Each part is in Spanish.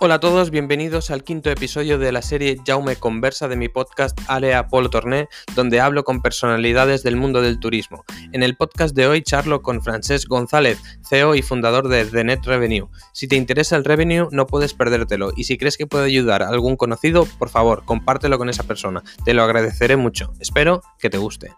Hola a todos, bienvenidos al quinto episodio de la serie Jaume Conversa de mi podcast Alea Polo Torné, donde hablo con personalidades del mundo del turismo. En el podcast de hoy charlo con Francesc González, CEO y fundador de The Net Revenue. Si te interesa el revenue, no puedes perdértelo, y si crees que puede ayudar a algún conocido, por favor, compártelo con esa persona. Te lo agradeceré mucho. Espero que te guste.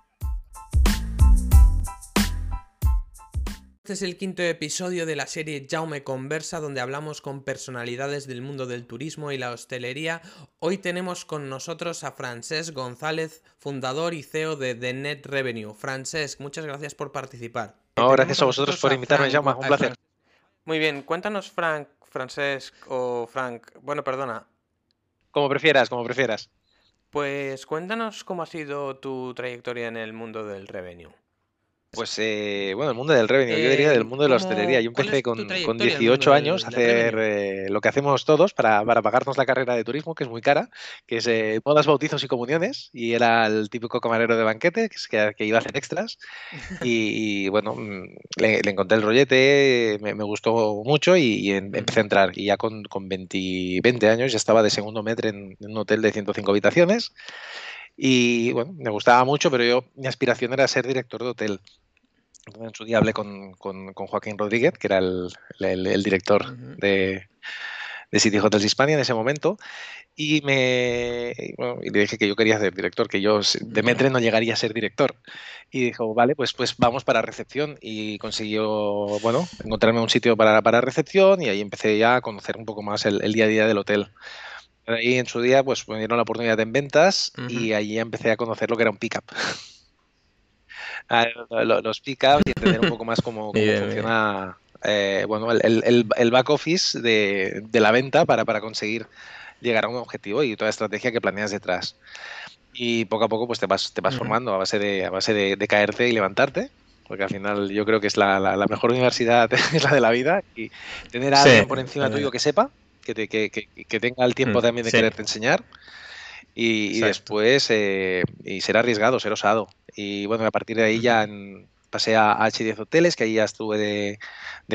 Este es el quinto episodio de la serie Jaume Conversa, donde hablamos con personalidades del mundo del turismo y la hostelería. Hoy tenemos con nosotros a Francesc González, fundador y CEO de The Net Revenue. Francesc, muchas gracias por participar. No, gracias a vosotros por invitarme, Jaume, un placer. Muy bien, cuéntanos, Frank, Francesc o Frank, bueno, perdona. Como prefieras, como prefieras. Pues cuéntanos cómo ha sido tu trayectoria en el mundo del revenue. Pues eh, bueno, el mundo del revenue, yo diría del mundo de la hostelería. Yo empecé con, con 18 años a hacer eh, lo que hacemos todos para, para, pagarnos la carrera de turismo, que es muy cara, que es eh, bodas, bautizos y comuniones. Y era el típico camarero de banquete que, que iba a hacer extras. Y, bueno, mm, le, encontré el rollete, me, gustó mucho y, empecé a entrar. Y ya con, con 20, 20, años ya estaba de segundo metro en, en un hotel de 105 habitaciones. Y bueno, me gustaba mucho, pero yo mi aspiración era ser director de hotel. En su día hablé con, con, Joaquín Rodríguez, que era el, el, director de, de City Hotels Hispania en ese momento, y me y le dije que yo quería ser director, que yo de Metre no llegaría a ser director. Y dijo, vale, pues, pues vamos para recepción. Y consiguió, bueno, encontrarme un sitio para, para recepción y ahí empecé ya a conocer un poco más el, el día a día del hotel. Ahí en su día pues me dieron la oportunidad en ventas y allí empecé a conocer lo que era un pickup. Ah, los pickups y entender un poco más cómo, funciona eh, bueno, el, el, back office de, de, la venta para, para conseguir llegar a un objetivo y toda la estrategia que planeas detrás. Y poco a poco pues te vas, te vas formando a base, de, a base de, caerte y levantarte porque al final yo creo que es la, la, mejor universidad es la de la vida y tener a alguien por encima tuyo que sepa que, que, tenga el tiempo mm, también de quererte enseñar. Y, después, eh, y ser arriesgado, ser osado. Y bueno, a partir de ahí ya pasé a H10 Hoteles, que ahí ya estuve de,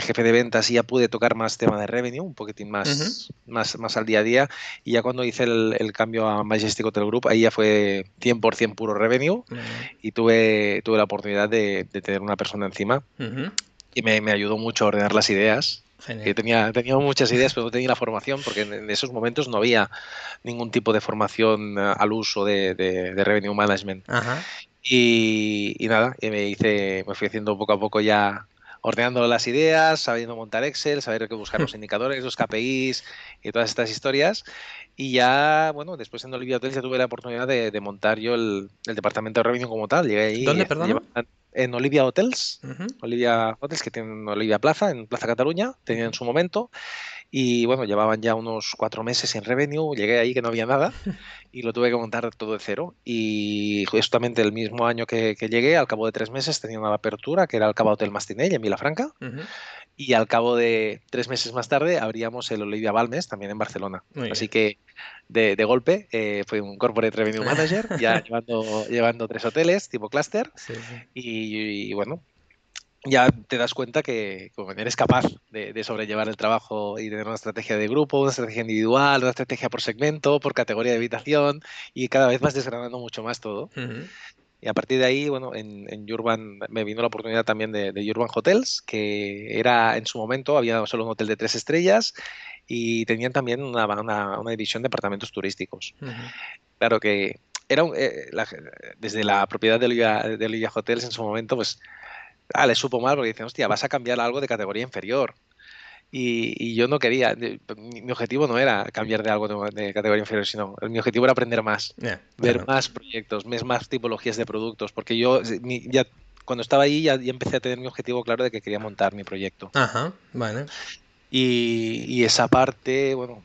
jefe de ventas y ya pude tocar más tema de revenue, un poquitín más, más, más al día a día. Y ya cuando hice el, cambio a Majestic Hotel Group, ahí ya fue 100% puro revenue y tuve, tuve la oportunidad de, tener una persona encima. Y me, me, ayudó mucho a ordenar las ideas que tenía, tenía muchas ideas, pero no tenía la formación, porque en, esos momentos no había ningún tipo de formación eh, al uso de, de, revenue management. Y, y, nada, y me hice, me fui haciendo poco a poco ya ordenando las ideas, sabiendo montar Excel, saber qué buscar los indicadores, los KPIs y todas estas historias. Y ya, bueno, después en Olivia Hotels ya tuve la oportunidad de, montar yo el, departamento de revenue como tal. Llegué ahí. ¿Dónde, perdón? en Olivia Hotels, Olivia Hotels, que tienen Olivia Plaza, en Plaza Cataluña, tenían en su momento. Y bueno, llevaban ya unos cuatro meses en revenue, llegué ahí que no había nada y lo tuve que montar todo de cero. Y justamente el mismo año que, llegué, al cabo de tres meses, tenía una apertura que era el Cabo Hotel Mastinell en Vilafranca. Y al cabo de tres meses más tarde abríamos el Olivia Balmes también en Barcelona. Así que de, golpe eh, fue un Corporate Revenue Manager, ya llevando, llevando tres hoteles tipo cluster. y, bueno, ya te das cuenta que eres capaz de, sobrellevar el trabajo y tener una estrategia de grupo, una estrategia individual, una estrategia por segmento, por categoría de habitación y cada vez vas desgranando mucho más todo. Y a partir de ahí, bueno, en, en Urban me vino la oportunidad también de, de, Urban Hotels, que era en su momento, había solo un hotel de tres estrellas y tenían también una, una, una división de apartamentos turísticos. Claro que era eh, desde la propiedad de Olivia, de Olivia Hotels en su momento, pues ah, le supo mal porque dicen, hostia, vas a cambiar algo de categoría inferior. Y, yo no quería, mi, objetivo no era cambiar de algo de, categoría inferior, sino mi objetivo era aprender más, ver más proyectos, ver más tipologías de productos, porque yo ya cuando estaba ahí ya, ya, empecé a tener mi objetivo claro de que quería montar mi proyecto. Ajá, vale. Y, esa parte, bueno,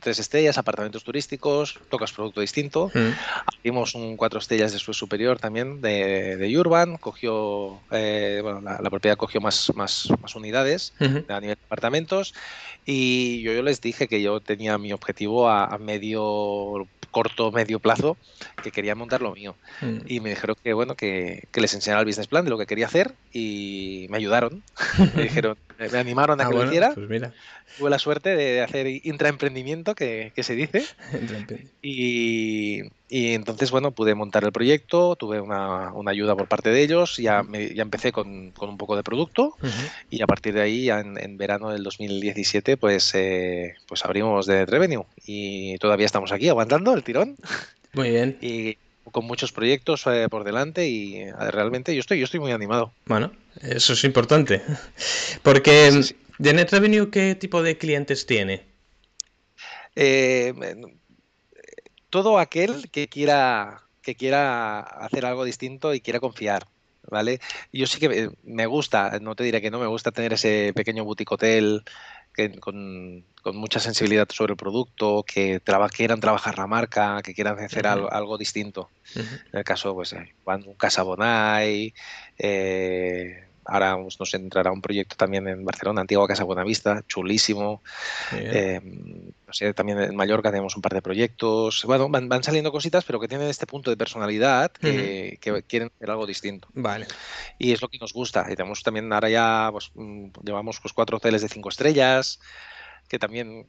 tres estrellas, apartamentos turísticos, tocas producto distinto. Mm. Abrimos un cuatro estrellas de su superior también de, de Urban, cogió, eh, bueno, la, propiedad cogió más, más, más unidades a nivel de apartamentos. Y yo, yo les dije que yo tenía mi objetivo a, medio corto medio plazo que quería montar lo mío. Mm. Y me dijeron que bueno, que, les enseñara el business plan de lo que quería hacer y me ayudaron. me dijeron, me animaron a ah, que lo hiciera. Pues mira. Tuve la suerte de hacer intraemprendimiento, que, que se dice. y, y, entonces, bueno, pude montar el proyecto, tuve una, una ayuda por parte de ellos, ya, me, ya empecé con, con, un poco de producto y a partir de ahí, en, en, verano del 2017, pues, eh, pues abrimos de Revenue y todavía estamos aquí aguantando el tirón. Muy bien. Y con muchos proyectos eh, por delante y eh, realmente yo estoy, yo estoy muy animado. Bueno, eso es importante. Porque de Net Revenue, ¿qué tipo de clientes tiene? Eh, todo aquel que quiera, que quiera hacer algo distinto y quiera confiar. ¿Vale? Yo sí que me gusta, no te diré que no, me gusta tener ese pequeño boutique hotel con, mucha sensibilidad sobre el producto, que quieran trabajar la marca, que quieran hacer algo, distinto. En el caso, pues, eh, un Casa Bonai, eh, ahora nos entrará un proyecto también en Barcelona, Antigua Casa Buenavista, chulísimo. Eh, no sé, también en Mallorca tenemos un par de proyectos. Bueno, van, saliendo cositas, pero que tienen este punto de personalidad que, quieren hacer algo distinto. Vale. Y es lo que nos gusta. Y tenemos también ahora ya, pues, mm, llevamos pues, cuatro hoteles de cinco estrellas que también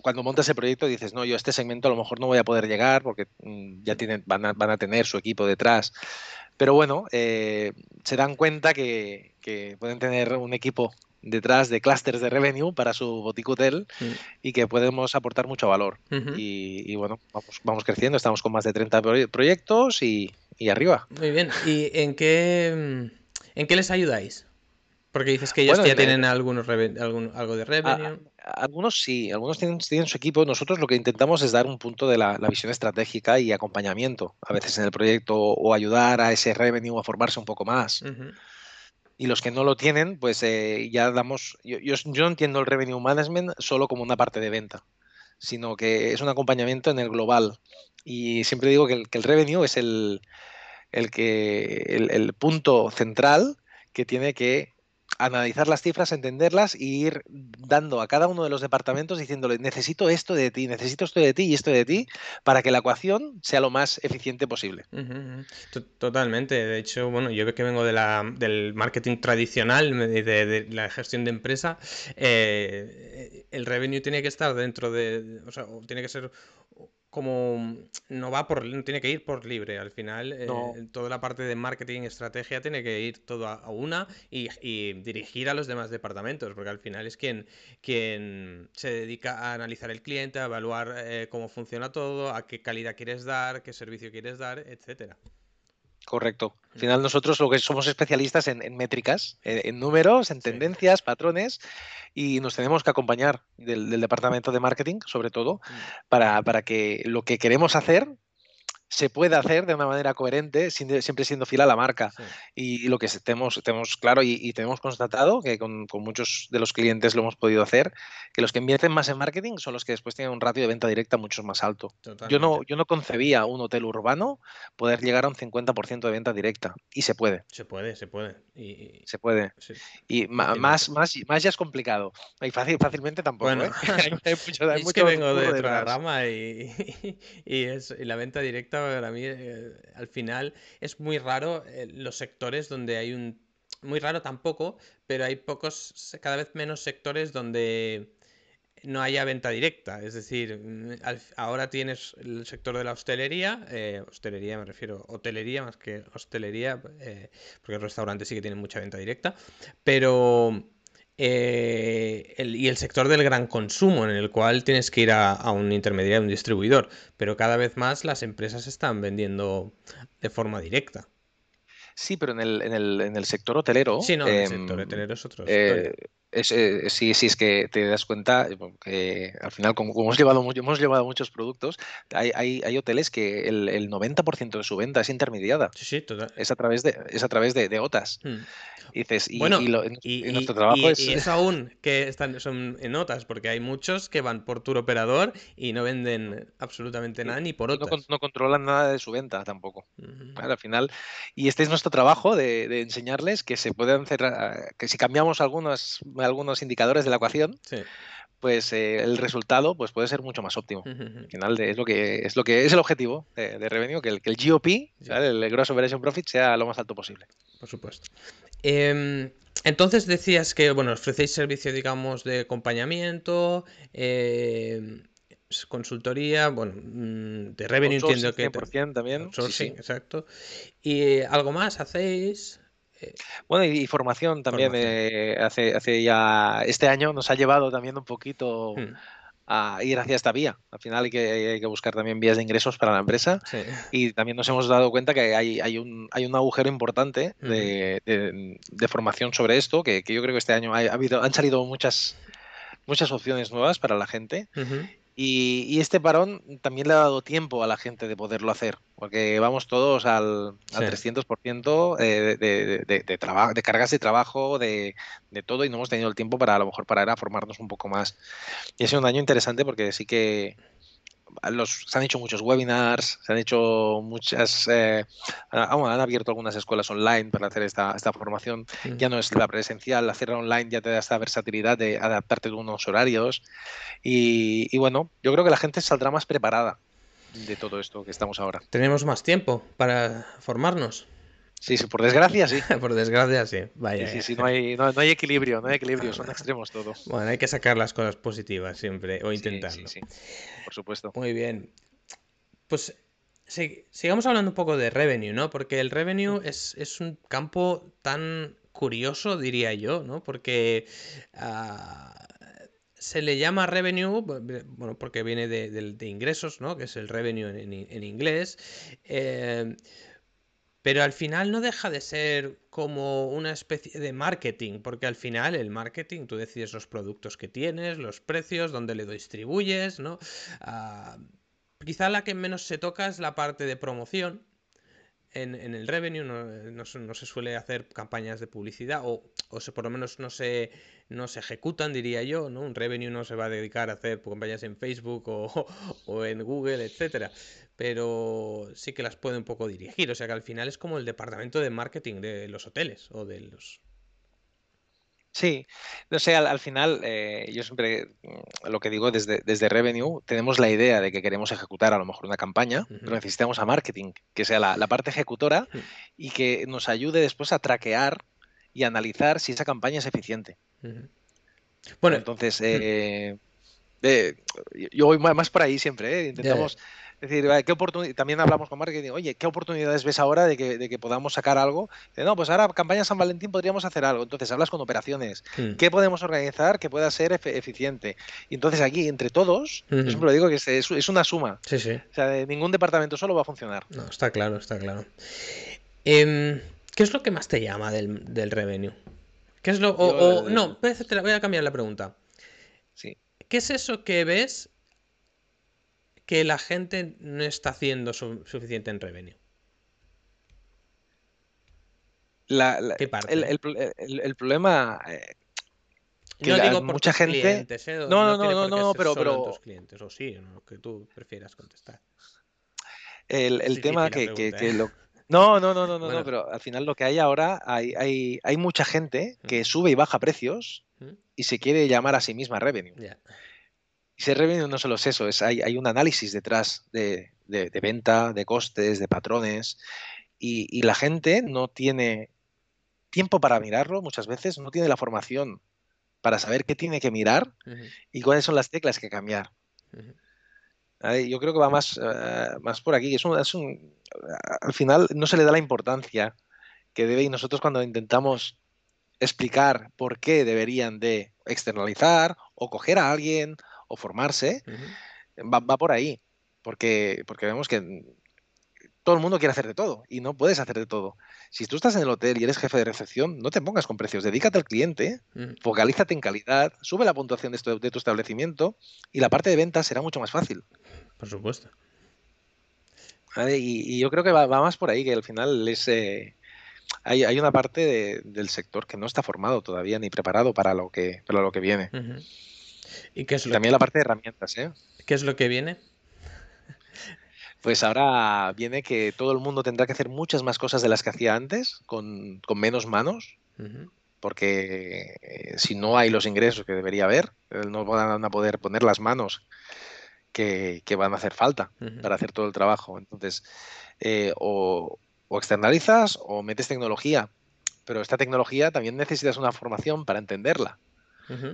cuando montas el proyecto dices, no, yo a este segmento a lo mejor no voy a poder llegar porque mm, ya tienen, van, a, van a tener su equipo detrás. Pero bueno, eh, se dan cuenta que, pueden tener un equipo detrás de clusters de revenue para su boutique hotel mm. y que podemos aportar mucho valor. y, bueno, vamos, vamos creciendo, estamos con más de 30 proyectos y, arriba. Muy bien. ¿Y en qué, en qué les ayudáis? Porque dices que ellos ya tienen algunos algo de revenue. algunos sí, algunos tienen, tienen, su equipo. Nosotros lo que intentamos es dar un punto de la, visión estratégica y acompañamiento a veces en el proyecto o ayudar a ese revenue a formarse un poco más. Y los que no lo tienen, pues eh, ya damos. Yo, yo, entiendo el revenue management solo como una parte de venta, sino que es un acompañamiento en el global. Y siempre digo que el, que el revenue es el, el, que, el punto central que tiene que analizar las cifras, entenderlas e ir dando a cada uno de los departamentos diciéndole necesito esto de ti, necesito esto de ti y esto de ti para que la ecuación sea lo más eficiente posible. Totalmente. De hecho, bueno, yo que vengo de del marketing tradicional, de, la gestión de empresa, eh, el revenue tiene que estar dentro de, o sea, tiene que ser como no va por, no tiene que ir por libre. Al final, eh, toda la parte de marketing, estrategia, tiene que ir todo a, una y, dirigir a los demás departamentos, porque al final es quien, quien se dedica a analizar el cliente, a evaluar eh, cómo funciona todo, a qué calidad quieres dar, qué servicio quieres dar, etcétera. Correcto. Al final nosotros lo que somos especialistas en, métricas, en, números, en tendencias, patrones, y nos tenemos que acompañar del, departamento de marketing, sobre todo, mm. para, para, que lo que queremos hacer se puede hacer de una manera coherente, siempre siendo fiel a la marca. Y, lo que tenemos, tenemos claro y, tenemos constatado, que con, muchos de los clientes lo hemos podido hacer, que los que invierten más en marketing son los que después tienen un ratio de venta directa mucho más alto. Yo no, yo no concebía un hotel urbano poder llegar a un 50% de venta directa. Y se puede. Se puede, se puede. Y... Se puede. Y más, más, más ya es complicado. Y fácil, fácilmente tampoco. Bueno, ¿eh? hay mucho, es que vengo de otra rama y, y, y la venta directa para mí eh, al final es muy raro eh, los sectores donde hay un... Muy raro tampoco, pero hay pocos, cada vez menos sectores donde no haya venta directa. Es decir, mm, ahora tienes el sector de la hostelería, eh, hostelería me refiero, hotelería más que hostelería, porque el restaurante sí que tienen mucha venta directa, pero eh, y el sector del gran consumo, en el cual tienes que ir a, un intermediario, a un distribuidor, pero cada vez más las empresas están vendiendo de forma directa. Sí, pero en el, en el, en el sector hotelero. Sí, no, el sector em, hotelero es otro. Eh, eh, sí, sí, es que te das cuenta que al final, como, hemos, llevado, hemos llevado muchos productos, hay, hay, hoteles que el, el 90% de su venta es intermediada. Sí, sí, total. Es a través de, es a través de, OTAS. Hmm. Y dices, y, bueno, y, nuestro trabajo es... y, es... aún que están, son en notas, porque hay muchos que van por tour operador y no venden absolutamente nada ni por otras. No, controlan nada de su venta tampoco. al final, y este es nuestro trabajo de, de enseñarles que se pueden hacer, que si cambiamos algunos, algunos indicadores de la ecuación, pues eh, el resultado pues puede ser mucho más óptimo. Al final es lo que es lo que es el objetivo de, revenue, que el, que el GOP, el Gross Operation Profit, sea lo más alto posible. Por supuesto. Em, entonces decías que bueno, ofrecéis servicio, digamos, de acompañamiento, em, consultoría, bueno, mm, de revenue entiendo que... 100% también. Sí, exacto. ¿Y algo más hacéis? Eh, bueno, y, formación también. Eh, hace, hace ya. Este año nos ha llevado también un poquito. Hmm. a ir hacia esta vía. Al final hay que, hay que, buscar también vías de ingresos para la empresa y también nos hemos dado cuenta que hay, hay, un, hay un agujero importante de, de, formación sobre esto, que, que, yo creo que este año ha, habido, han salido muchas, muchas opciones nuevas para la gente y, este parón también le ha dado tiempo a la gente de poderlo hacer, porque vamos todos al, 300% eh, de, de, de, de cargas de trabajo, de, todo, y no hemos tenido el tiempo para a lo mejor para ir a formarnos un poco más. Y ha sido un año interesante porque sí que se han hecho muchos webinars, se han hecho muchas, eh, han abierto algunas escuelas online para hacer esta, esta formación. Mm. Ya no es la presencial, hacerla online ya te da esta versatilidad de adaptarte a unos horarios. Y, y bueno, yo creo que la gente saldrá más preparada de todo esto que estamos ahora. Tenemos más tiempo para formarnos. Sí, sí, por desgracia sí. por desgracia sí. Vaya. Sí, sí, no, hay, no, hay, equilibrio, no hay equilibrio, son extremos todos. Bueno, hay que sacar las cosas positivas siempre, o intentarlo. Sí, sí, por supuesto. Muy bien. Pues sigamos hablando un poco de revenue, ¿no? Porque el revenue es, es un campo tan curioso, diría yo, ¿no? Porque ah, se le llama revenue, bueno, porque viene de, ingresos, ¿no? Que es el revenue en, en inglés. Eh, pero al final no deja de ser como una especie de marketing, porque al final el marketing, tú decides los productos que tienes, los precios, dónde le distribuyes, ¿no? Ah, quizá la que menos se toca es la parte de promoción, en, el revenue no, se suele hacer campañas de publicidad o, o por lo menos no se, no se ejecutan, diría yo, ¿no? Un revenue no se va a dedicar a hacer campañas en Facebook o, o en Google, etcétera pero sí que las puede un poco dirigir. O sea que al final es como el departamento de marketing de los hoteles o de los... Sí, no sé, al, final eh, yo siempre mm, lo que digo desde, desde Revenue, tenemos la idea de que queremos ejecutar a lo mejor una campaña, pero necesitamos a marketing, que sea la, parte ejecutora y que nos ayude después a traquear y analizar si esa campaña es eficiente. Bueno, entonces, eh, eh, yo voy más por ahí siempre, intentamos... Es decir, ¿qué también hablamos con marketing, oye, ¿qué oportunidades ves ahora de que, podamos sacar algo? no, pues ahora campaña San Valentín podríamos hacer algo. Entonces hablas con operaciones. Hmm. ¿Qué podemos organizar que pueda ser eficiente? Y entonces aquí, entre todos, yo siempre lo digo que es, una suma. Sí, sí. O sea, ningún departamento solo va a funcionar. No, está claro, está claro. Em, ¿Qué es lo que más te llama del, revenue? ¿Qué es lo, o, no, te voy a cambiar la pregunta. Sí. ¿Qué es eso que ves que la gente no está haciendo suficiente en revenue? ¿Qué parte? El, problema... Eh, que no digo por mucha gente... Clientes, ¿eh? No, no, no, no, no, pero... pero... Tus clientes, o sí, lo que tú prefieras contestar. El, tema que, lo... No, no, no, no, no, pero al final lo que hay ahora, hay, hay, hay mucha gente que sube y baja precios y se quiere llamar a sí misma revenue. Y ese revenue no solo es eso, es, hay, hay un análisis detrás de, venta, de costes, de patrones, y, la gente no tiene tiempo para mirarlo muchas veces, no tiene la formación para saber qué tiene que mirar y cuáles son las teclas que cambiar. Yo creo que va más, eh, más por aquí. Es es un, al final no se le da la importancia que debe y nosotros cuando intentamos explicar por qué deberían de externalizar o coger a alguien o formarse, va, por ahí. Porque, porque vemos que todo el mundo quiere hacer de todo y no puedes hacer de todo. Si tú estás en el hotel y eres jefe de recepción, no te pongas con precios, dedícate al cliente, focalízate en calidad, sube la puntuación de, tu establecimiento y la parte de ventas será mucho más fácil. Por supuesto. Y, yo creo que va, más por ahí, que al final es, eh, hay, una parte del sector que no está formado todavía ni preparado para lo que, para lo que viene. ¿Y qué es lo También la parte de herramientas, ¿eh? ¿Qué es lo que viene? Pues ahora viene que todo el mundo tendrá que hacer muchas más cosas de las que hacía antes, con, menos manos. porque eh, si no hay los ingresos que debería haber, no van a poder poner las manos que, van a hacer falta para hacer todo el trabajo. Entonces, eh, o, externalizas o metes tecnología, pero esta tecnología también necesitas una formación para entenderla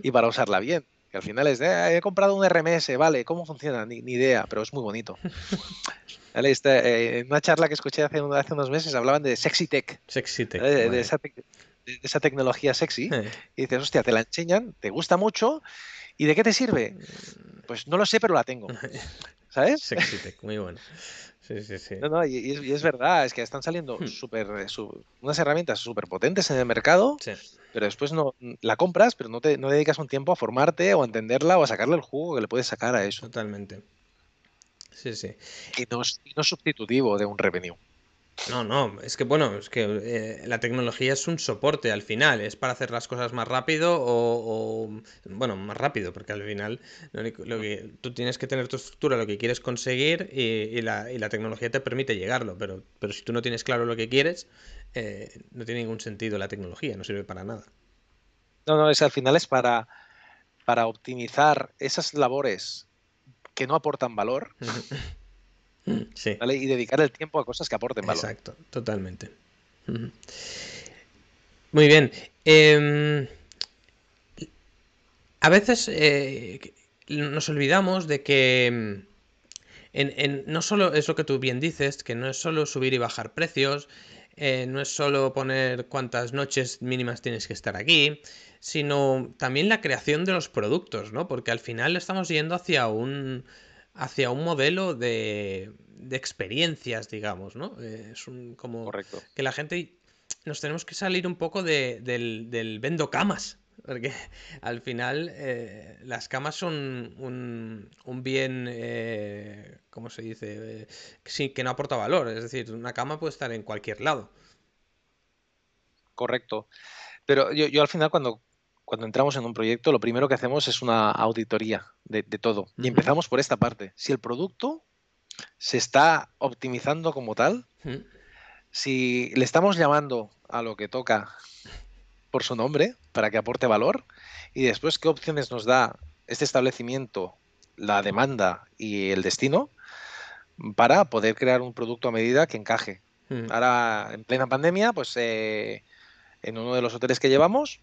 y para usarla bien. Que al final es de, ah, he comprado un RMS, vale, ¿cómo funciona? Ni, idea, pero es muy bonito. En una charla que escuché hace, hace, unos meses hablaban de sexy tech. Sexy tech. De, esa, tecnología sexy. Eh. Y dices, hostia, te la enseñan, te gusta mucho. ¿Y de qué te sirve? Pues no lo sé, pero la tengo. ¿Sabes? Sexy tech, muy bueno. Sí, sí, sí. No, no, y, es, verdad, es que están saliendo hmm. super, eh, unas herramientas súper potentes en el mercado, pero después no la compras, pero no, te, no dedicas un tiempo a formarte o a entenderla o a sacarle el jugo que le puedes sacar a eso. Totalmente. Sí, sí. Y no es, no es sustitutivo de un revenue. No, no, es que bueno, es que eh, la tecnología es un soporte al final, es para hacer las cosas más rápido o, bueno, más rápido, porque al final lo, que, tú tienes que tener tu estructura, lo que quieres conseguir y, la, y la, tecnología te permite llegarlo, pero, pero si tú no tienes claro lo que quieres, eh, no tiene ningún sentido la tecnología, no sirve para nada. No, no, es al final es para, para optimizar esas labores que no aportan valor. Y dedicar el tiempo a cosas que aporten valor. Exacto, totalmente. Muy bien. Em, a veces eh, nos olvidamos de que em, en, no solo es lo que tú bien dices, que no es solo subir y bajar precios, eh, no es solo poner cuántas noches mínimas tienes que estar aquí, sino también la creación de los productos, ¿no? Porque al final estamos yendo hacia un, hacia un modelo de, de experiencias, digamos, ¿no? Eh, es un, como Correcto. que la gente nos tenemos que salir un poco de, del, del vendo camas, porque al final eh, las camas son un, un bien, eh, ¿cómo se dice? sí, que no aporta valor, es decir, una cama puede estar en cualquier lado. Correcto. Pero yo, yo al final cuando, cuando entramos en un proyecto, lo primero que hacemos es una auditoría de, todo. Y empezamos por esta parte. Si el producto se está optimizando como tal, si le estamos llamando a lo que toca por su nombre para que aporte valor, y después qué opciones nos da este establecimiento, la demanda y el destino, para poder crear un producto a medida que encaje. Ahora, en plena pandemia, pues eh, en uno de los hoteles que llevamos,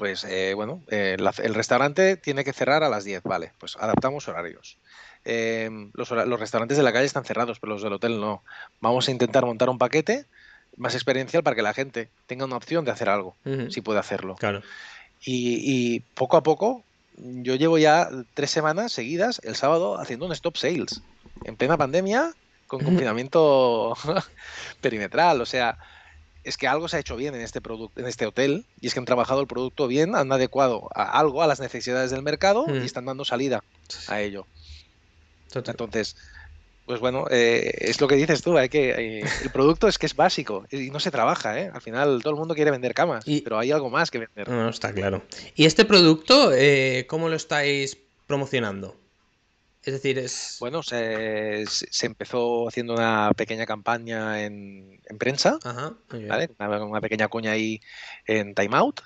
pues eh, bueno, eh, el restaurante tiene que cerrar a las 10, vale, pues adaptamos horarios. Em, los, restaurantes de la calle están cerrados, pero los del hotel no. Vamos a intentar montar un paquete más experiencial para que la gente tenga una opción de hacer algo, si puede hacerlo. Claro. Y, poco a poco, yo llevo ya tres semanas seguidas el sábado haciendo un stop sales. En plena pandemia, con confinamiento perimetral. O sea, es que algo se ha hecho bien en este producto, en este hotel, y es que han trabajado el producto bien, han adecuado a algo a las necesidades del mercado y están dando salida a ello. Entonces, pues bueno, eh, es lo que dices tú, hay que eh, el producto es que es básico y no se trabaja, ¿eh? Al final todo el mundo quiere vender camas, pero hay algo más que vender. No, está claro. ¿Y este producto, eh, cómo lo estáis promocionando? Es decir, es... Bueno, se, empezó haciendo una pequeña campaña en, prensa, una, pequeña cuña ahí en Time Out.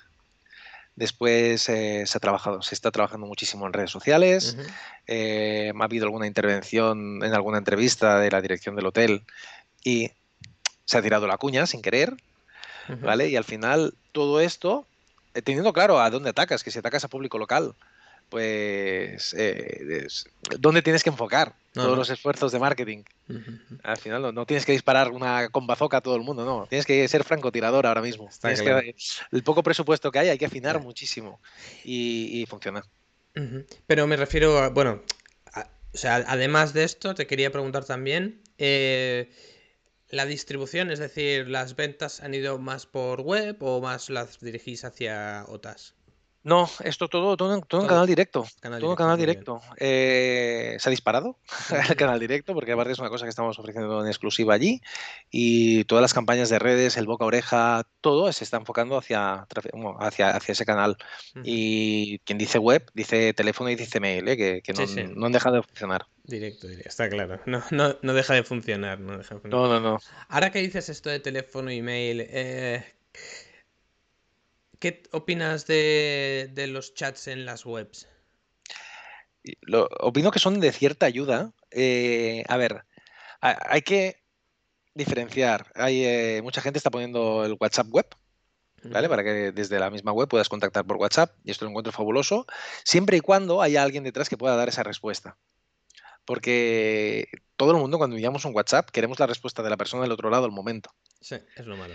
Después eh, se ha trabajado, se está trabajando muchísimo en redes sociales. Eh, ha habido alguna intervención en alguna entrevista de la dirección del hotel y se ha tirado la cuña sin querer, ¿vale? Y al final todo esto, eh, teniendo claro a dónde atacas, que si atacas a público local, pues, eh, ¿dónde tienes que enfocar todos los esfuerzos de marketing? Al final no, tienes que disparar una con bazooka a todo el mundo, no. Tienes que ser francotirador ahora mismo. el poco presupuesto que hay hay que afinar muchísimo y, funciona. Pero me refiero a, bueno, o sea, además de esto, te quería preguntar también, eh, la distribución, es decir, ¿las ventas han ido más por web o más las dirigís hacia OTAS? No, esto todo, todo, todo en canal directo. todo en canal directo. Eh, se ha disparado el canal directo porque aparte es una cosa que estamos ofreciendo en exclusiva allí y todas las campañas de redes, el boca a oreja, todo se está enfocando hacia, hacia, hacia ese canal. Y quien dice web, dice teléfono y dice mail, ¿eh? que, no, han dejado de funcionar. Directo, directo, está claro. No, no, no deja de funcionar. No, deja de funcionar. no, no, no. Ahora que dices esto de teléfono y mail, eh, ¿Qué opinas de, los chats en las webs? Lo, opino que son de cierta ayuda. Eh, a ver, hay que diferenciar. Hay eh, mucha gente está poniendo el WhatsApp web, ¿vale? Para que desde la misma web puedas contactar por WhatsApp. Y esto lo encuentro fabuloso, siempre y cuando haya alguien detrás que pueda dar esa respuesta. Porque todo el mundo, cuando enviamos un WhatsApp, queremos la respuesta de la persona del otro lado al momento. Sí, es lo malo.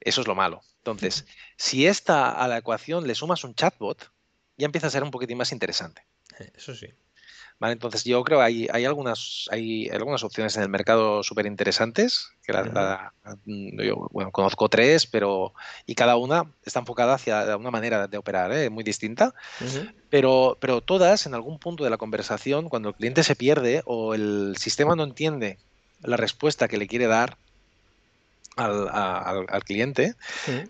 Eso es lo malo. Entonces, si esta a la ecuación le sumas un chatbot, ya empieza a ser un poquitín más interesante. Eso sí. Vale, entonces yo creo que hay, hay, algunas, hay algunas opciones en el mercado súper interesantes. Que yo bueno, conozco tres, pero y cada una está enfocada hacia una manera de operar ¿eh? muy distinta. pero, pero todas, en algún punto de la conversación, cuando el cliente se pierde o el sistema no entiende la respuesta que le quiere dar al, al cliente,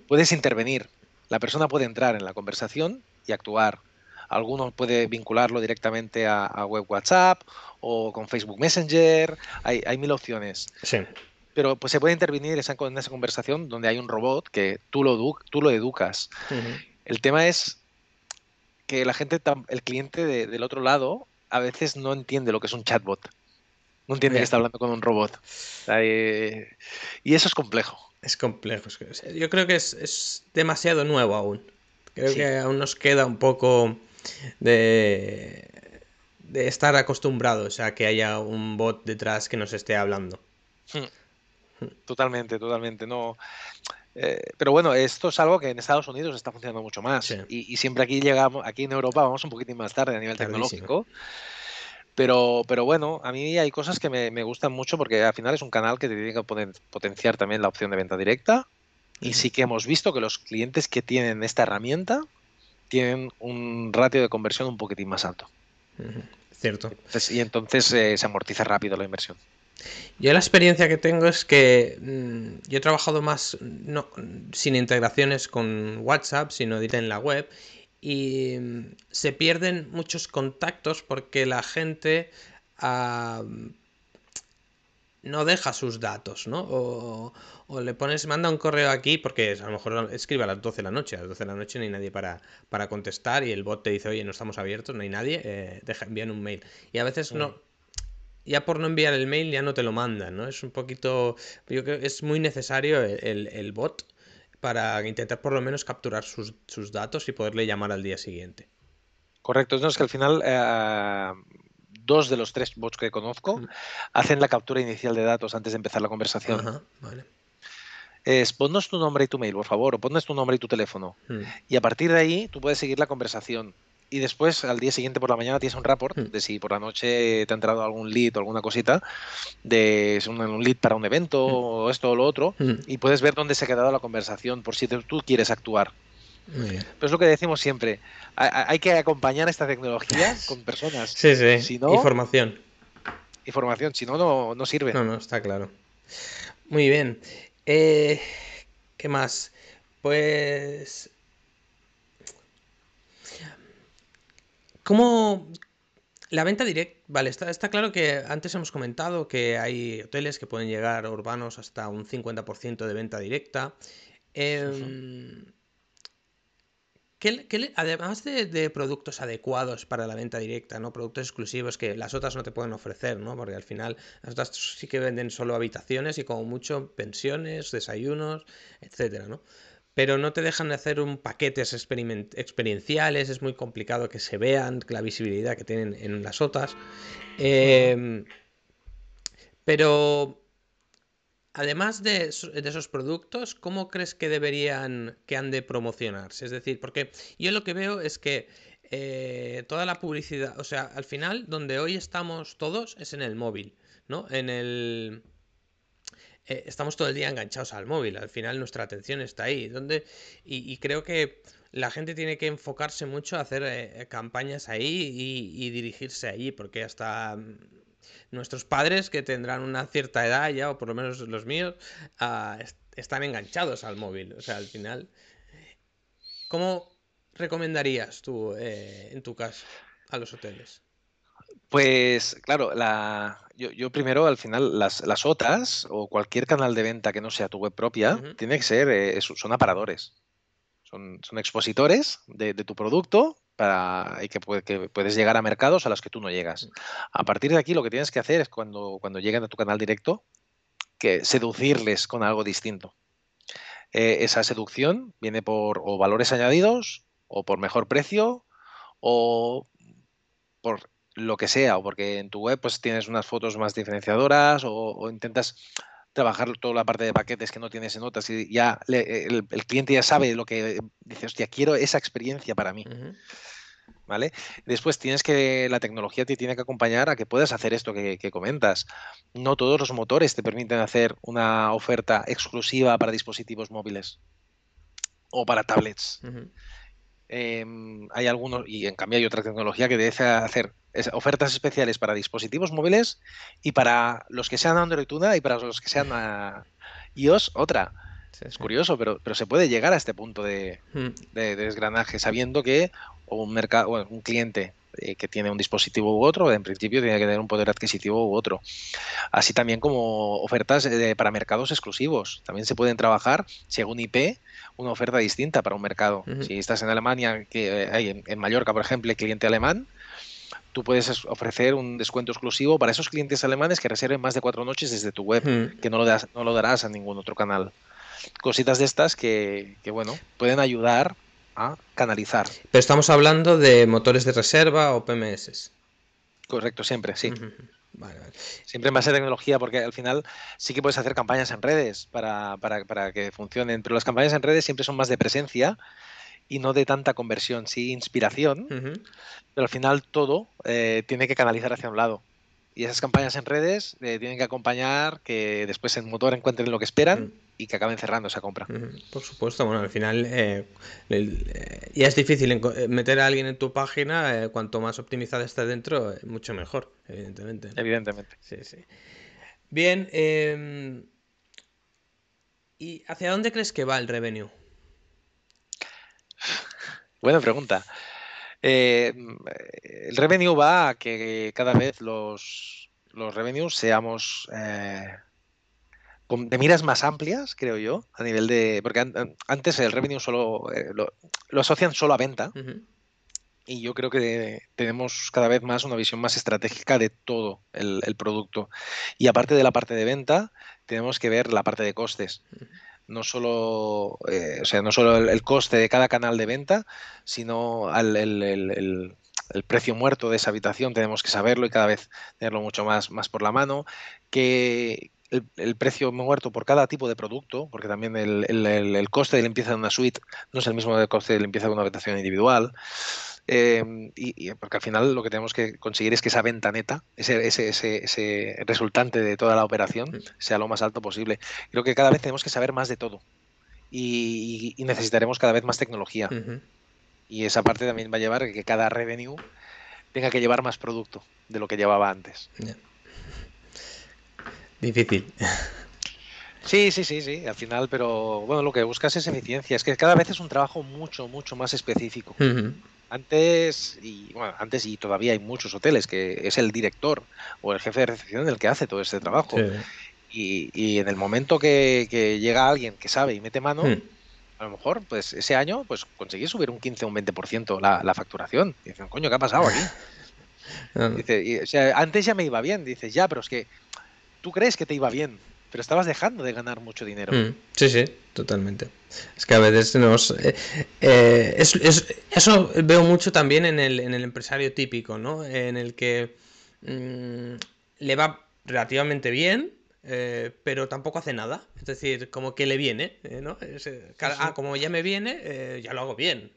puedes intervenir. La persona puede entrar en la conversación y actuar Alguno puede vincularlo directamente a, web WhatsApp o con Facebook Messenger. Hay, mil opciones. Sí. Pero pues se puede intervenir en esa conversación donde hay un robot que tú lo, tú lo educas. El tema es que la gente, el cliente del otro lado, a veces no entiende lo que es un chatbot. No entiende que está hablando con un robot. y eso es complejo. Es complejo. Yo creo que es, demasiado nuevo aún. Creo que aún nos queda un poco de, de estar acostumbrados a que haya un bot detrás que nos esté hablando. Hmm. Totalmente, totalmente. No. Eh, pero bueno, esto es algo que en Estados Unidos está funcionando mucho más. Y, siempre aquí llegamos, aquí en Europa vamos un poquitín más tarde a nivel tecnológico. Pero, pero bueno, a mí hay cosas que me, gustan mucho porque al final es un canal que te tiene que potenciar también la opción de venta directa. Y sí que hemos visto que los clientes que tienen esta herramienta tienen un ratio de conversión un poquitín más alto. Cierto. y entonces eh, se amortiza rápido la inversión. Yo la experiencia que tengo es que mm, yo he trabajado más no, sin integraciones con WhatsApp, sino en la web y mm, se pierden muchos contactos porque la gente ah, no deja sus datos, ¿no? O, le pones, manda un correo aquí, porque a lo mejor escribe a las 12 de la noche, a las 12 de la noche no hay nadie para, para contestar y el bot te dice, oye, no estamos abiertos, no hay nadie, eh, deja, envían un mail. Y a veces no, ya por no enviar el mail ya no te lo mandan, ¿no? Es un poquito, yo creo que es muy necesario el, bot para intentar por lo menos capturar sus, datos y poderle llamar al día siguiente. Correcto, es que al final eh, dos de los tres bots que conozco hacen la captura inicial de datos antes de empezar la conversación. Es ponnos tu nombre y tu mail, por favor, o ponnos tu nombre y tu teléfono. Y a partir de ahí tú puedes seguir la conversación. Y después, al día siguiente por la mañana, tienes un report de si por la noche te ha entrado algún lead o alguna cosita, de un, lead para un evento o esto o lo otro, y puedes ver dónde se ha quedado la conversación por si tú quieres actuar. Pero es lo que decimos siempre. Hay, que acompañar esta tecnología con personas. Sí, sí. información. Información, si no, no, sirve. No, no, está claro. Muy bien. Eh, ¿Qué más? Pues... ¿Cómo, la venta directa, vale, está, está, claro que antes hemos comentado que hay hoteles que pueden llegar urbanos hasta un 50% de venta directa. Eh, además de, productos adecuados para la venta directa, ¿no? Productos exclusivos que las otras no te pueden ofrecer, ¿no? Porque al final las otras sí que venden solo habitaciones y como mucho pensiones, desayunos, etcétera, ¿no? Pero no te dejan de hacer un paquetes experienciales, es muy complicado que se vean la visibilidad que tienen en las otras. Em, pero además de, esos productos, ¿cómo crees que deberían, que han de promocionarse? Es decir, porque yo lo que veo es que eh, toda la publicidad, o sea, al final, donde hoy estamos todos es en el móvil, ¿no? En el... Eh, estamos todo el día enganchados al móvil, al final nuestra atención está ahí, y, creo que la gente tiene que enfocarse mucho a hacer eh, campañas ahí y, dirigirse ahí, porque hasta nuestros padres que tendrán una cierta edad ya, o por lo menos los míos, ah, están enganchados al móvil. O sea, al final, ¿cómo recomendarías tú, eh, en tu caso, a los hoteles? Pues claro, la, yo, primero al final las, las, OTAs o cualquier canal de venta que no sea tu web propia, tiene que ser, eh, son aparadores. Son, son expositores de, tu producto para, y que, puedes llegar a mercados a los que tú no llegas. A partir de aquí lo que tienes que hacer es cuando, cuando lleguen a tu canal directo, que seducirles con algo distinto. Eh, esa seducción viene por o valores añadidos, o por mejor precio, o por lo que sea, o porque en tu web pues tienes unas fotos más diferenciadoras, o, intentas trabajar toda la parte de paquetes que no tienes en notas y ya el, cliente ya sabe lo que dice, hostia, quiero esa experiencia para mí. ¿vale? Después tienes que, la tecnología te tiene que acompañar a que puedas hacer esto que, comentas. No todos los motores te permiten hacer una oferta exclusiva para dispositivos móviles o para tablets. Em, hay algunos, y en cambio hay otra tecnología que deja hacer ofertas especiales para dispositivos móviles y para los que sean Android una y para los que sean iOS otra es curioso, pero, pero se puede llegar a este punto de, hmm. desgranaje sabiendo que un mercado, un cliente eh, que tiene un dispositivo u otro, en principio tiene que tener un poder adquisitivo u otro. Así también como ofertas eh, para mercados exclusivos. También se pueden trabajar según IP una oferta distinta para un mercado. Si estás en Alemania, que hay en, Mallorca, por ejemplo, cliente alemán, tú puedes ofrecer un descuento exclusivo para esos clientes alemanes que reserven más de cuatro noches desde tu web, que no lo, das, no lo darás a ningún otro canal cositas de estas que, bueno, pueden ayudar a canalizar. Pero estamos hablando de motores de reserva o PMS. Correcto, siempre, sí. Siempre en base a tecnología, porque al final sí que puedes hacer campañas en redes para, que funcionen, pero las campañas en redes siempre son más de presencia y no de tanta conversión, sí inspiración, pero al final todo eh, tiene que canalizar hacia un lado. Y esas campañas en redes eh, tienen que acompañar que después el motor encuentren lo que esperan mm. y que acaben cerrando esa compra. Por supuesto, bueno, al final eh, eh, ya es difícil meter a alguien en tu página, cuanto más optimizada esté dentro, mucho mejor, evidentemente. Evidentemente. Sí, sí. Bien, em, ¿y hacia dónde crees que va el revenue? Buena pregunta. Eh, el revenue va a que cada vez los, los revenues seamos eh, de miras más amplias, creo yo, a nivel de. Porque antes el revenue solo eh, lo, asocian solo a venta. Y yo creo que tenemos cada vez más una visión más estratégica de todo el, producto. Y aparte de la parte de venta, tenemos que ver la parte de costes no solo, eh, o sea, no solo el, coste de cada canal de venta, sino el, precio muerto de esa habitación, tenemos que saberlo y cada vez tenerlo mucho más, más por la mano, que el, precio muerto por cada tipo de producto, porque también el, coste de limpieza de una suite no es el mismo del coste de limpieza de una habitación individual. Em, y, porque al final lo que tenemos que conseguir es que esa venta neta, ese, ese, ese, resultante de toda la operación, mm. sea lo más alto posible. Creo que cada vez tenemos que saber más de todo y, necesitaremos cada vez más tecnología. Y esa parte también va a llevar a que cada revenue tenga que llevar más producto de lo que llevaba antes. Difícil. Sí, sí, sí, sí, al final, pero bueno, lo que buscas es eficiencia. Es que cada vez es un trabajo mucho, mucho más específico. Antes, y bueno, antes y todavía hay muchos hoteles que es el director o el jefe de recepción el que hace todo este trabajo. Y, en el momento que, llega alguien que sabe y mete mano, a lo mejor, pues ese año, pues conseguí subir un 15 o un 20% la, la facturación. Y dicen, coño, ¿qué ha pasado aquí? Dice, o sea, antes ya me iba bien. Dices, ya, pero es que tú crees que te iba bien pero estabas dejando de ganar mucho dinero. Mm, sí, sí, totalmente. Es que a veces nos... Eh, eh, eso veo mucho también en el, en el, empresario típico, ¿no? En el que mm, le va relativamente bien, eh, pero tampoco hace nada. Es decir, como que le viene, ¿no? ah, como ya me viene, ya lo hago bien.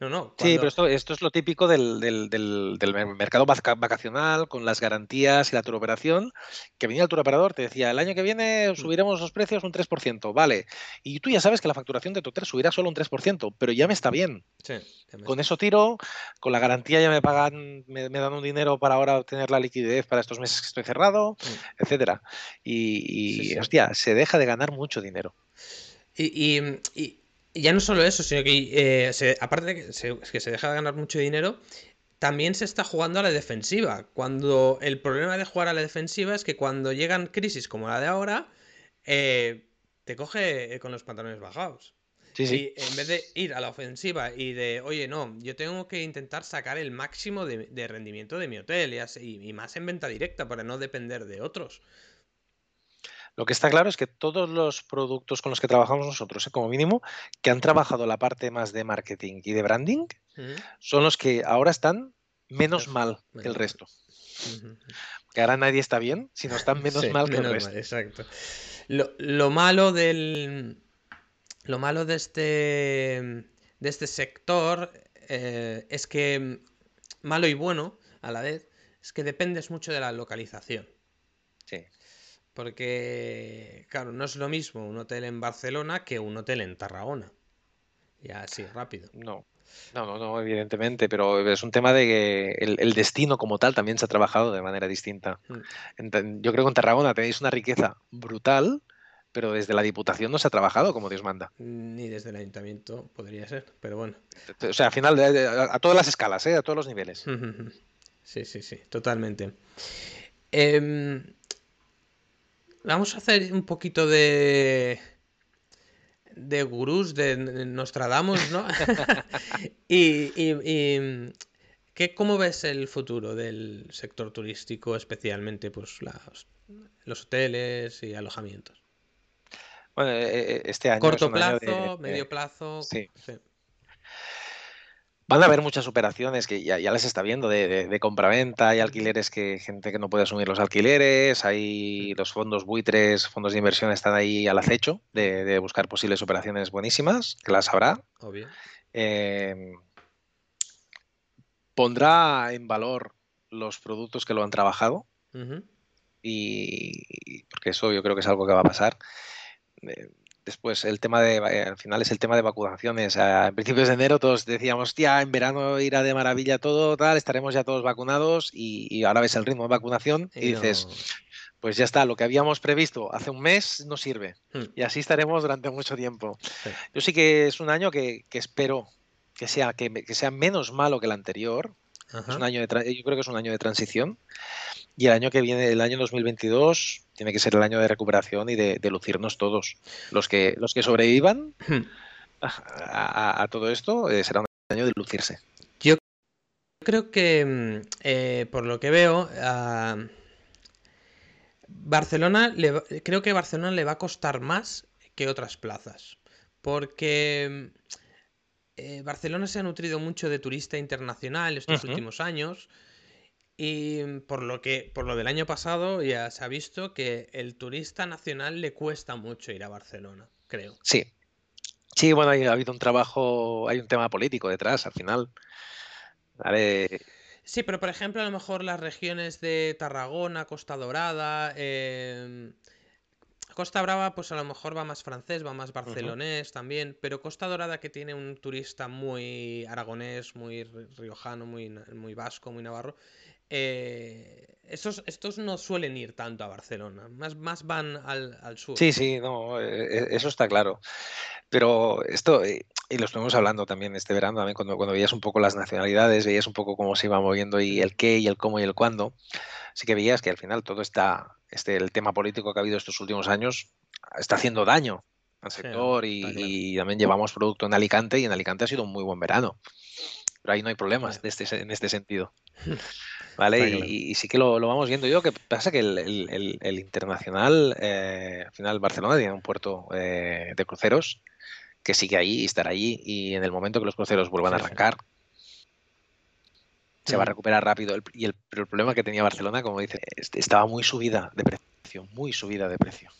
No, no. Sí, pero esto, esto es lo típico del, del, del, mercado vacacional, con las garantías y la turoperación, que venía el turoperador, te decía, el año que viene mm. subiremos los precios un 3%, vale. Y tú ya sabes que la facturación de tu hotel subirá solo un 3%, pero ya me está bien. Sí, con eso tiro, con la garantía ya me pagan, me, dan un dinero para ahora obtener la liquidez para estos meses que estoy cerrado, mm. etcétera. Y, hostia, se deja de ganar mucho dinero. y, y ya no solo eso, sino que eh, aparte de que se, que se deja de ganar mucho dinero, también se está jugando a la defensiva. Cuando el problema de jugar a la defensiva es que cuando llegan crisis como la de ahora, eh, te coge con los pantalones bajados. Y en vez de ir a la ofensiva y de, oye, no, yo tengo que intentar sacar el máximo de, rendimiento de mi hotel y, y, más en venta directa para no depender de otros. Lo que está claro es que todos los productos con los que trabajamos nosotros, ¿eh? como mínimo, que han trabajado la parte más de marketing y de branding, son los que ahora están menos mal que el resto. Que ahora nadie está bien, sino están menos mal que el resto. exacto. Lo, malo del. Lo malo de este. de este sector eh, es que. Malo y bueno, a la vez, es que dependes mucho de la localización. Sí. Porque, claro, no es lo mismo un hotel en Barcelona que un hotel en Tarragona. Ya así, rápido. No. No, no, evidentemente, pero es un tema de que el, destino como tal también se ha trabajado de manera distinta. Mm. Yo creo que en Tarragona tenéis una riqueza brutal, pero desde la Diputación no se ha trabajado como Dios manda. Ni desde el Ayuntamiento podría ser, pero bueno. O sea, al final, a, todas las escalas, ¿eh? a todos los niveles. Sí, sí, sí, totalmente. Em, vamos a hacer un poquito de de gurús de Nostradamus, ¿no? y, y, ¿qué, ¿cómo ves el futuro del sector turístico, especialmente pues, los hoteles y alojamientos? Bueno, eh, eh, este año. Corto plazo, medio plazo. sí. Van a haber muchas operaciones que ya, ya las está viendo de, de, compraventa, hay alquileres que gente que no puede asumir los alquileres, hay los fondos buitres, fondos de inversión están ahí al acecho de, buscar posibles operaciones buenísimas, que las habrá. Obvio. Em, pondrá en valor los productos que lo han trabajado y porque eso yo creo que es algo que va a pasar. Eh, Después, el tema de, eh, al final es el tema de vacunaciones. En principios de enero todos decíamos, tía, en verano irá de maravilla todo, tal, estaremos ya todos vacunados y, ahora ves el ritmo de vacunación y, dices, pues ya está, lo que habíamos previsto hace un mes no sirve. Hmm. Y así estaremos durante mucho tiempo. Yo sí que es un año que, espero que sea, que, sea menos malo que el anterior. Es un año de, yo creo que es un año de transición. Y el año que viene, el año 2022, tiene que ser el año de recuperación y de, lucirnos todos. Los que, los que sobrevivan a, todo esto eh, será un año de lucirse. Yo creo que, mm, eh, por lo que veo, a Barcelona, creo que Barcelona le va a costar más que otras plazas. Porque eh, Barcelona se ha nutrido mucho de turista internacional estos últimos años. Y por lo que, por lo del año pasado, ya se ha visto que el turista nacional le cuesta mucho ir a Barcelona, creo. Sí. Sí, bueno, ha habido un trabajo, hay un tema político detrás al final. Sí, pero por ejemplo, a lo mejor las regiones de Tarragona, Costa Dorada, em, Costa Brava, pues a lo mejor va más francés, va más barcelonés también, pero Costa Dorada que tiene un turista muy aragonés, muy riojano, muy, muy vasco, muy navarro, eh, estos, estos, no suelen ir tanto a Barcelona, más, más van al, sur. Sí, sí, no, eh, eh, eso está claro. Pero esto, y lo estuvimos hablando también este verano, también cuando, cuando veías un poco las nacionalidades, veías un poco cómo se iba moviendo y el qué y el cómo y el cuándo, sí que veías que al final todo está, este, el tema político que ha habido estos últimos años está haciendo daño al sector y, también llevamos producto en Alicante y en Alicante ha sido un muy buen verano. Pero ahí no hay problemas de este, en este sentido. ¿vale? Y, sí que lo, vamos viendo. Yo que pasa que el, internacional, eh, al final Barcelona tiene un puerto eh, de cruceros que sigue ahí y estará allí y en el momento que los cruceros vuelvan a arrancar, se va a mm. recuperar rápido. y el problema que tenía Barcelona, como dice, estaba muy subida de precio, muy subida de precio.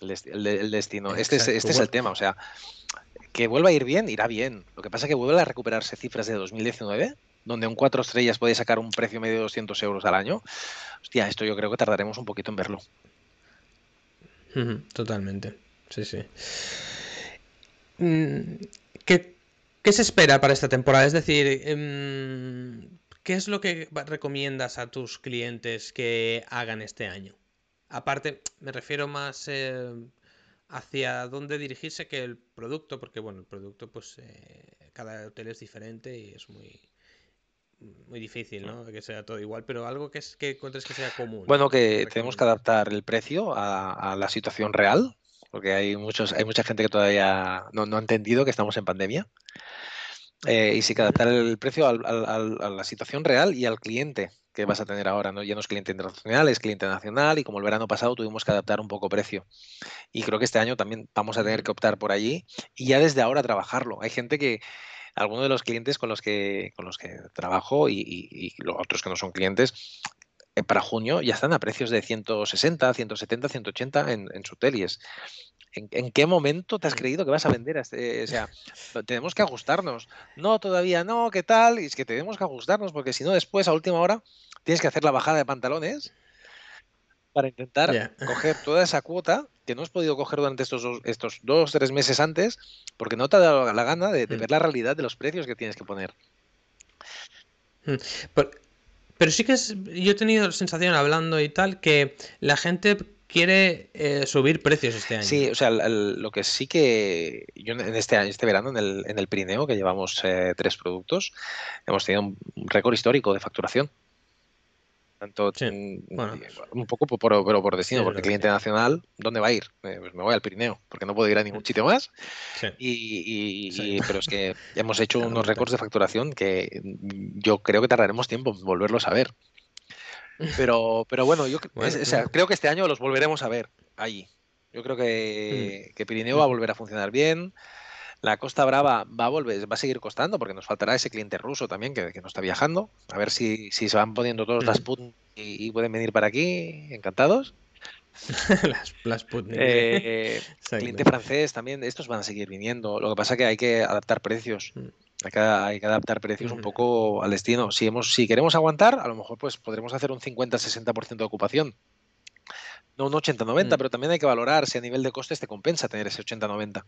El, destino. Este es, este es el tema, o sea, que vuelva a ir bien, irá bien. Lo que pasa es que vuelve a recuperarse cifras de 2019 donde un cuatro estrellas puede sacar un precio medio de 200 euros al año, hostia, esto yo creo que tardaremos un poquito en verlo. Totalmente, sí, sí. Mm, ¿Qué, se espera para esta temporada? Es decir, em, ¿qué es lo que recomiendas a tus clientes que hagan este año? Aparte, me refiero más eh, hacia dónde dirigirse que el producto, porque bueno, el producto, pues eh, cada hotel es diferente y es muy, muy difícil, ¿no? Que sea todo igual, pero algo que, es, que encuentres que sea común. Bueno, que tenemos que adaptar el precio a, la situación real porque hay, muchos, hay mucha gente que todavía no, ha entendido que estamos en pandemia. Eh, y sí que adaptar el precio a la situación real y al cliente que vas a tener ahora, ¿no? Ya no es cliente internacional, es cliente nacional y como el verano pasado tuvimos que adaptar un poco precio. Y creo que este año también vamos a tener que optar por allí y ya desde ahora trabajarlo. Hay gente que, algunos de los clientes con los que, con los que trabajo y, los otros que no son clientes, eh, para junio ya están a precios de 160, 170, 180 en, en teles. ¿En, qué momento te has mm. creído que vas a vender? Este, o sea, tenemos que ajustarnos. No, todavía no, ¿qué tal? Y es que tenemos que ajustarnos porque si no, después, a última hora, tienes que hacer la bajada de pantalones para intentar coger toda esa cuota que no has podido coger durante estos dos, estos dos tres meses antes porque no te ha dado la gana de, mm. ver la realidad de los precios que tienes que poner. Mm. Pero, sí que es, yo he tenido la sensación hablando y tal que la gente quiere eh, subir precios este año. Sí, o sea, lo que sí que yo en este año, este verano, en el, en el Pirineo, que llevamos eh, tres productos, hemos tenido un récord histórico de facturación. Tanto, mm, un poco por, pero por destino, porque cliente nacional, ¿dónde va a ir? Eh, pues me voy al Pirineo, porque no puedo ir a ningún sitio más. Y, pero es que hemos hecho unos récords de facturación que yo creo que tardaremos tiempo en volverlos a ver. Pero, pero bueno, yo creo que este año los volveremos a ver allí. Yo creo que, mm. que Pirineo va a volver a funcionar bien. La Costa Brava va a volver, va a seguir costando porque nos faltará ese cliente ruso también que, no está viajando. A ver si, si se van poniendo todos las put y, pueden venir para aquí, encantados. las, las eh, cliente francés también, estos van a seguir viniendo. Lo que pasa es que hay que adaptar precios. Mm. Hay que, hay que, adaptar precios un poco al destino. Si, hemos, si queremos aguantar, a lo mejor pues podremos hacer un 50-60% de ocupación. No un 80-90, mm. pero también hay que valorar si a nivel de costes te compensa tener ese 80-90.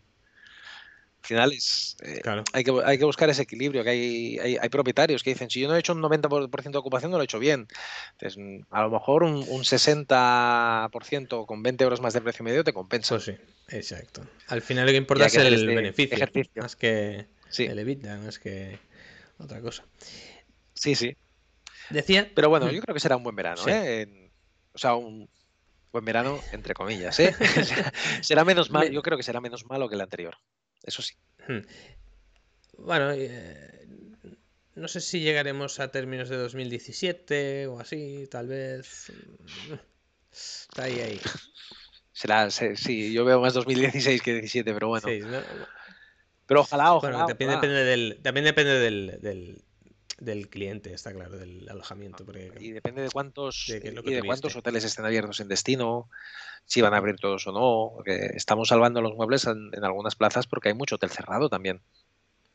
Al final eh, hay, que, hay que buscar ese equilibrio, que hay, hay, propietarios que dicen, si yo no he hecho un 90% de ocupación, no lo he hecho bien. Entonces, a lo mejor un, un 60% con 20 euros más de precio medio te compensa. Pues sí, exacto. Al final lo que importa es el beneficio, más que el EBITDA, más que otra cosa. Sí, sí. Decía... Pero bueno, yo creo que será un buen verano, ¿eh? o sea, un buen verano, entre comillas, ¿eh? será menos mal, yo creo que será menos malo que el anterior eso sí. Hmm. Bueno, eh, no sé si llegaremos a términos de 2017 o así, tal vez. Está ahí, ahí. Será, sí, yo veo más 2016 que 17, pero bueno. Pero ojalá, ojalá. también, Depende del, también depende del, del, cliente, está claro, del alojamiento. y depende de cuántos, y de cuántos hoteles estén abiertos en destino si van a abrir todos o no. Porque estamos salvando los muebles en, algunas plazas porque hay mucho hotel cerrado también.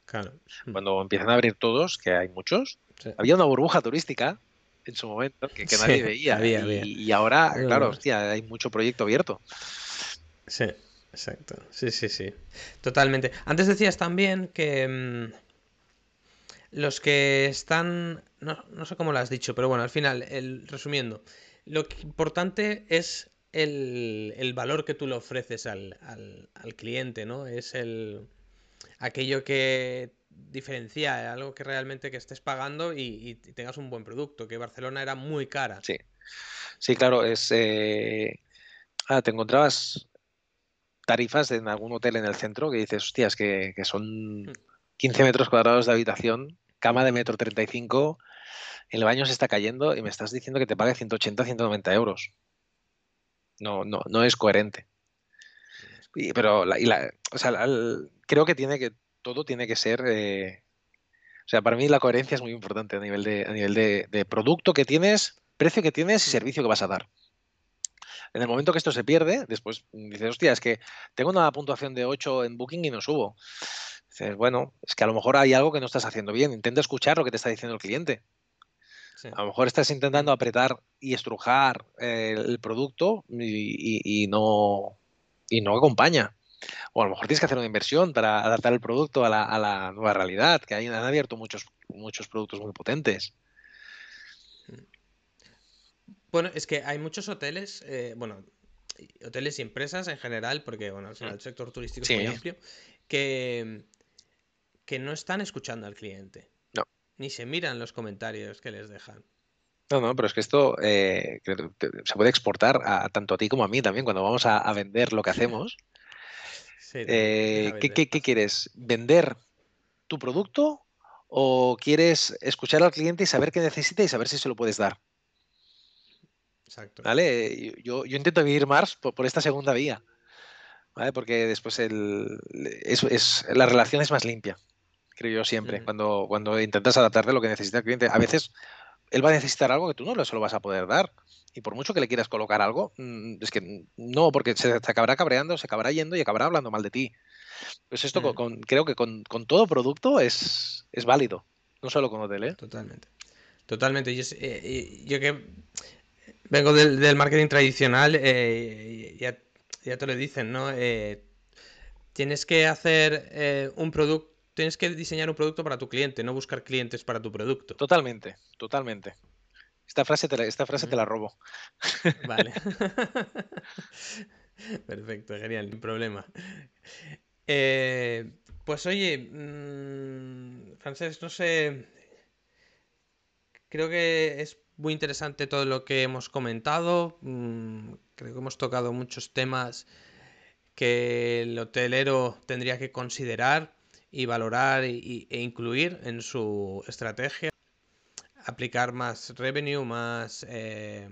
Claro. Cuando empiezan a abrir todos, que hay muchos, había una burbuja turística en su momento que, nadie veía. y, ahora, claro, hostia, hay mucho proyecto abierto. Sí, exacto. Sí, sí, sí. Totalmente. Antes decías también que mm, los que están. No, no, sé cómo lo has dicho, pero bueno, al final, el, resumiendo, lo importante es el, valor que tú le ofreces al, cliente, ¿no? Es el aquello que diferencia, algo que realmente que estés pagando y, tengas un buen producto, que Barcelona era muy cara. Sí, sí, claro, es... Eh... Ah, te encontrabas tarifas en algún hotel en el centro que dices, hostias, que, que son 15 mm. metros cuadrados de habitación, cama de metro 35, el baño se está cayendo y me estás diciendo que te pague 180, 190 euros. No, no, no es coherente. pero creo que tiene que todo tiene que ser eh, o sea para mí la coherencia es muy importante a nivel de a nivel de, producto que tienes precio que tienes y servicio que vas a dar en el momento que esto se pierde después dices hostia es que tengo una puntuación de 8 en Booking y no subo dices bueno es que a lo mejor hay algo que no estás haciendo bien intenta escuchar lo que te está diciendo el cliente a lo mejor estás intentando apretar y estrujar eh, el producto y, no, y no acompaña. O a lo mejor tienes que hacer una inversión para adaptar el producto a la, nueva realidad, que han abierto muchos, muchos productos muy potentes. Bueno, es que hay muchos hoteles, eh, bueno, hoteles y empresas en general, porque bueno, el mm. sector turístico es muy amplio, que, que no están escuchando al cliente. Ni se miran los comentarios que les dejan. No, no, pero es que esto eh, se puede exportar a, tanto a ti como a mí también cuando vamos a, vender lo que hacemos. Eh, ¿qué, quieres? ¿Vender tu producto o quieres escuchar al cliente y saber qué necesita y saber si se lo puedes dar? Exacto. ¿Vale? Yo, intento vivir más por, esta segunda vía. ¿Vale? Porque después el, es, la relación es más limpia, creo yo siempre, cuando, cuando intentas adaptarte a lo que necesita el cliente. A veces él va a necesitar algo que tú no se lo vas a poder dar. Y por mucho que le quieras colocar algo, mm, es que no, porque se, acabará cabreando, se acabará yendo y acabará hablando mal de ti. Pues esto creo que con, todo producto es, es válido, no solo con hotel. ¿eh? Totalmente. Totalmente. Yo, eh, yo que vengo del, marketing tradicional, eh, ya, ya, te lo dicen, ¿no? tienes que hacer un producto tienes que diseñar un producto para tu cliente, no buscar clientes para tu producto. Totalmente, totalmente. Esta frase te la, esta frase te la robo. Vale. Perfecto, genial, sin problema. Eh, pues oye, mmm, Francés, no sé. Creo que es muy interesante todo lo que hemos comentado. Mm, creo que hemos tocado muchos temas que el hotelero tendría que considerar y valorar e incluir en su estrategia. Aplicar más revenue, más, eh,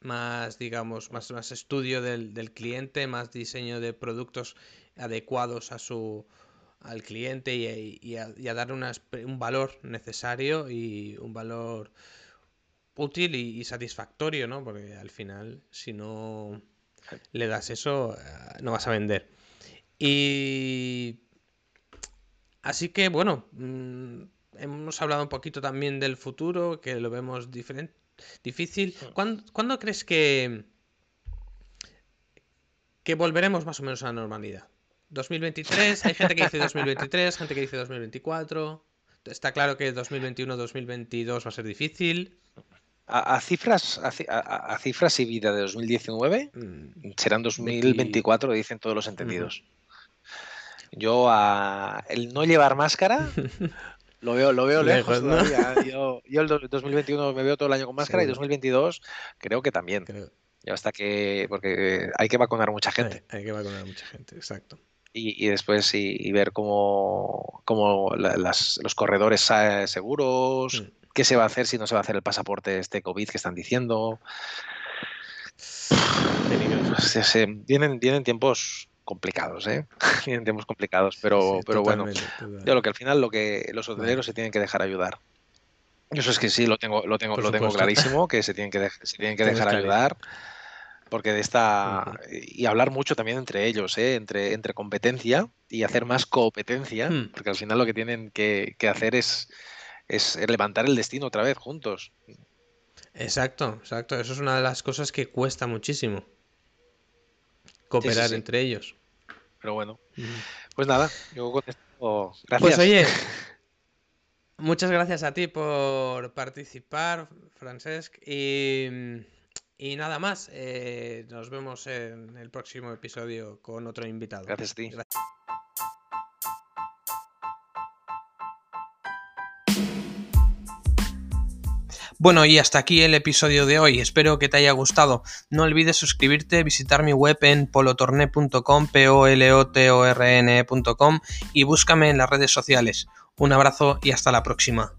más digamos, más, más estudio del, cliente, más diseño de productos adecuados a su, al cliente y, a, dar un valor necesario y un valor útil y, y, satisfactorio, ¿no? Porque al final, si no le das eso, eh, no vas a vender. Y Así que bueno, mm, hemos hablado un poquito también del futuro, que lo vemos diferente, difícil. ¿Cuándo, crees que, que volveremos más o menos a la normalidad? ¿2023? Hay gente que dice 2023, gente que dice 2024. Está claro que 2021-2022 va a ser difícil. A, cifras a, cifras y vida de 2019 mm. serán 2024, dicen todos los entendidos. Yo a el no llevar máscara lo veo, lo veo lejos, todavía. Yo, yo, el 2021 me veo todo el año con máscara y 2022 creo que también. Ya hasta que. Porque hay que vacunar mucha gente. Hay, que vacunar mucha gente, exacto. Y, después y, ver cómo, cómo los corredores seguros, mm. Qué se va a hacer si no se va a hacer el pasaporte este COVID que están diciendo. vienen, vienen tiempos complicados, ¿eh? tiempos complicados, pero, pero bueno, yo lo que al final lo que los hoteleros se tienen que dejar ayudar. Eso es que sí, lo tengo, lo tengo, lo tengo clarísimo, que se tienen que, se tienen que dejar ayudar. Porque de esta. Y hablar mucho también entre ellos, ¿eh? entre, entre competencia y hacer más competencia. Hmm. Porque al final lo que tienen que, hacer es, es levantar el destino otra vez juntos. Exacto, exacto. Eso es una de las cosas que cuesta muchísimo cooperar entre ellos. Pero bueno, pues nada, yo con esto, gracias. Pues oye, muchas gracias a ti por participar, Francesc, y, y nada más, eh, nos vemos en el próximo episodio con otro invitado. Gracias a ti. Bueno, y hasta aquí el episodio de hoy. Espero que te haya gustado. No olvides suscribirte, visitar mi web en polotorne.com, p o l o t o r n e y búscame en las redes sociales. Un abrazo y hasta la próxima.